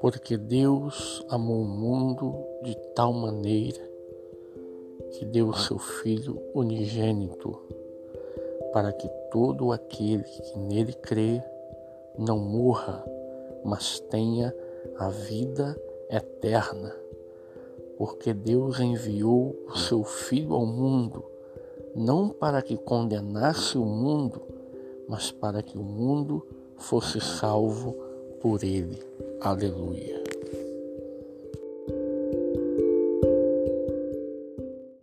Porque Deus amou o mundo de tal maneira que deu o seu Filho unigênito, para que todo aquele que nele crê não morra, mas tenha a vida eterna. Porque Deus enviou o seu Filho ao mundo, não para que condenasse o mundo, mas para que o mundo fosse salvo por ele. Aleluia.